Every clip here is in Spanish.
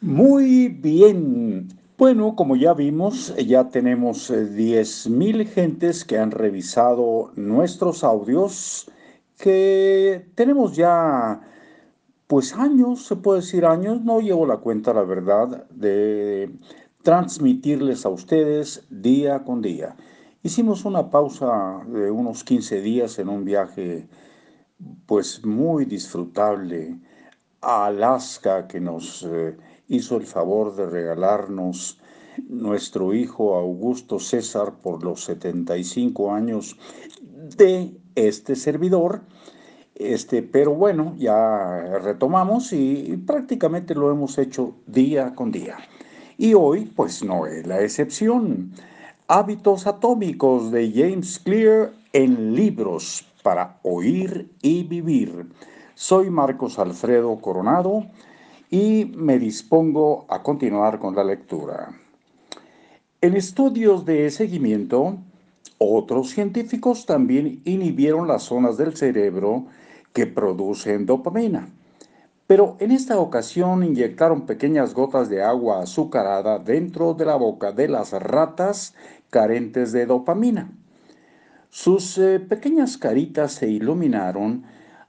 Muy bien. Bueno, como ya vimos, ya tenemos 10.000 gentes que han revisado nuestros audios, que tenemos ya, pues años, se puede decir años, no llevo la cuenta, la verdad, de transmitirles a ustedes día con día. Hicimos una pausa de unos 15 días en un viaje, pues muy disfrutable a Alaska que nos... Eh, hizo el favor de regalarnos nuestro hijo Augusto César por los 75 años de este servidor. Este, pero bueno, ya retomamos y, prácticamente lo hemos hecho día con día. Y hoy, pues no es la excepción. Hábitos atómicos de James Clear en libros para oír y vivir. Soy Marcos Alfredo Coronado y me dispongo a continuar con la lectura. En estudios de seguimiento, otros científicos también inhibieron las zonas del cerebro que producen dopamina. Pero en esta ocasión inyectaron pequeñas gotas de agua azucarada dentro de la boca de las ratas carentes de dopamina. Sus eh, pequeñas caritas se iluminaron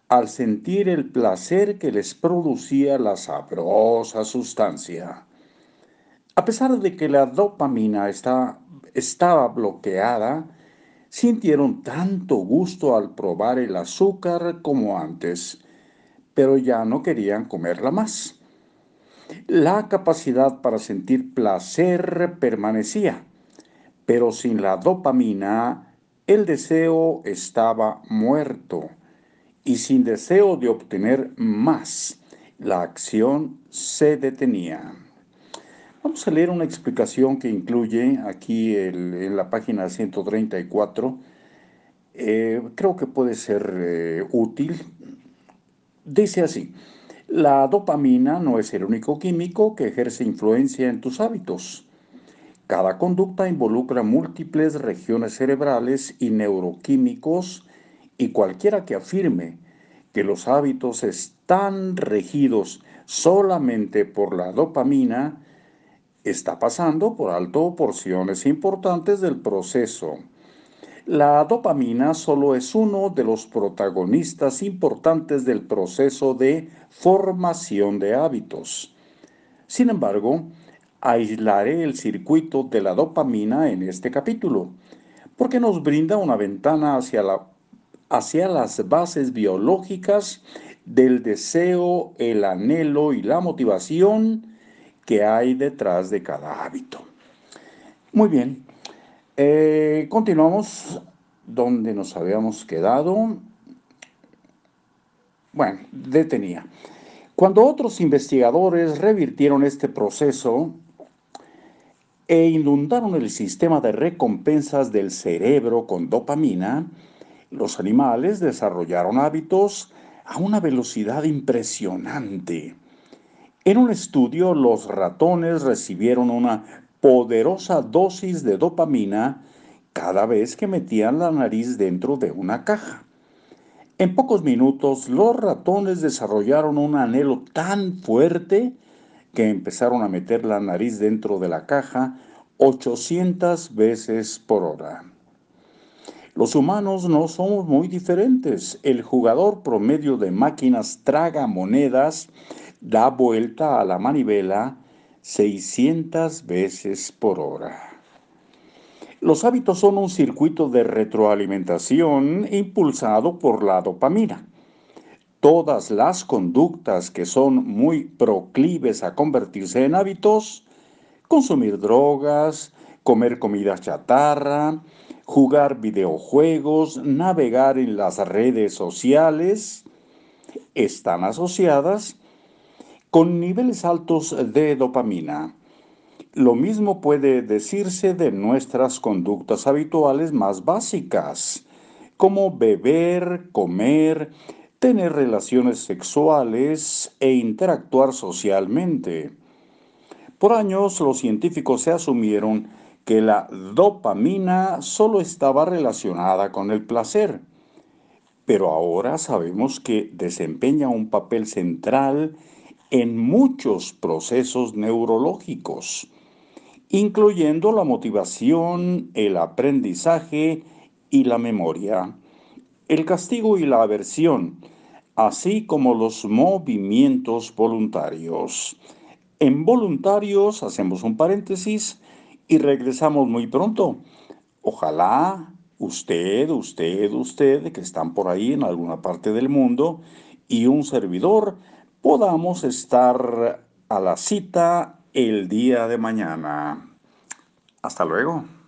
al sentir el placer que les producía la sabrosa sustancia. A pesar de que la dopamina estaba bloqueada, sintieron tanto gusto al probar el azúcar como antes, pero ya no querían comerla más. La capacidad para sentir placer permanecía, pero sin la dopamina el deseo estaba muerto y sin deseo de obtener más, la acción se detenía. Vamos a leer una explicación que incluye aquí en la página 134. Eh, creo que puede ser eh, útil. Dice así, la dopamina no es el único químico que ejerce influencia en tus hábitos. Cada conducta involucra múltiples regiones cerebrales y neuroquímicos y cualquiera que afirme que los hábitos están regidos solamente por la dopamina, está pasando por alto porciones importantes del proceso. La dopamina solo es uno de los protagonistas importantes del proceso de formación de hábitos. Sin embargo, aislaré el circuito de la dopamina en este capítulo, porque nos brinda una ventana hacia la hacia las bases biológicas del deseo, el anhelo y la motivación que hay detrás de cada hábito. Muy bien, eh, continuamos donde nos habíamos quedado. Bueno, detenía. Cuando otros investigadores revirtieron este proceso e inundaron el sistema de recompensas del cerebro con dopamina, los animales desarrollaron hábitos a una velocidad impresionante. En un estudio, los ratones recibieron una poderosa dosis de dopamina cada vez que metían la nariz dentro de una caja. En pocos minutos, los ratones desarrollaron un anhelo tan fuerte que empezaron a meter la nariz dentro de la caja 800 veces por hora. Los humanos no somos muy diferentes. El jugador promedio de máquinas traga monedas da vuelta a la manivela 600 veces por hora. Los hábitos son un circuito de retroalimentación impulsado por la dopamina. Todas las conductas que son muy proclives a convertirse en hábitos, consumir drogas, comer comida chatarra, jugar videojuegos, navegar en las redes sociales, están asociadas con niveles altos de dopamina. Lo mismo puede decirse de nuestras conductas habituales más básicas, como beber, comer, tener relaciones sexuales e interactuar socialmente. Por años los científicos se asumieron que la dopamina solo estaba relacionada con el placer, pero ahora sabemos que desempeña un papel central en muchos procesos neurológicos, incluyendo la motivación, el aprendizaje y la memoria, el castigo y la aversión, así como los movimientos voluntarios. En voluntarios hacemos un paréntesis y regresamos muy pronto. Ojalá usted, usted, usted, que están por ahí en alguna parte del mundo, y un servidor, podamos estar a la cita el día de mañana. Hasta luego.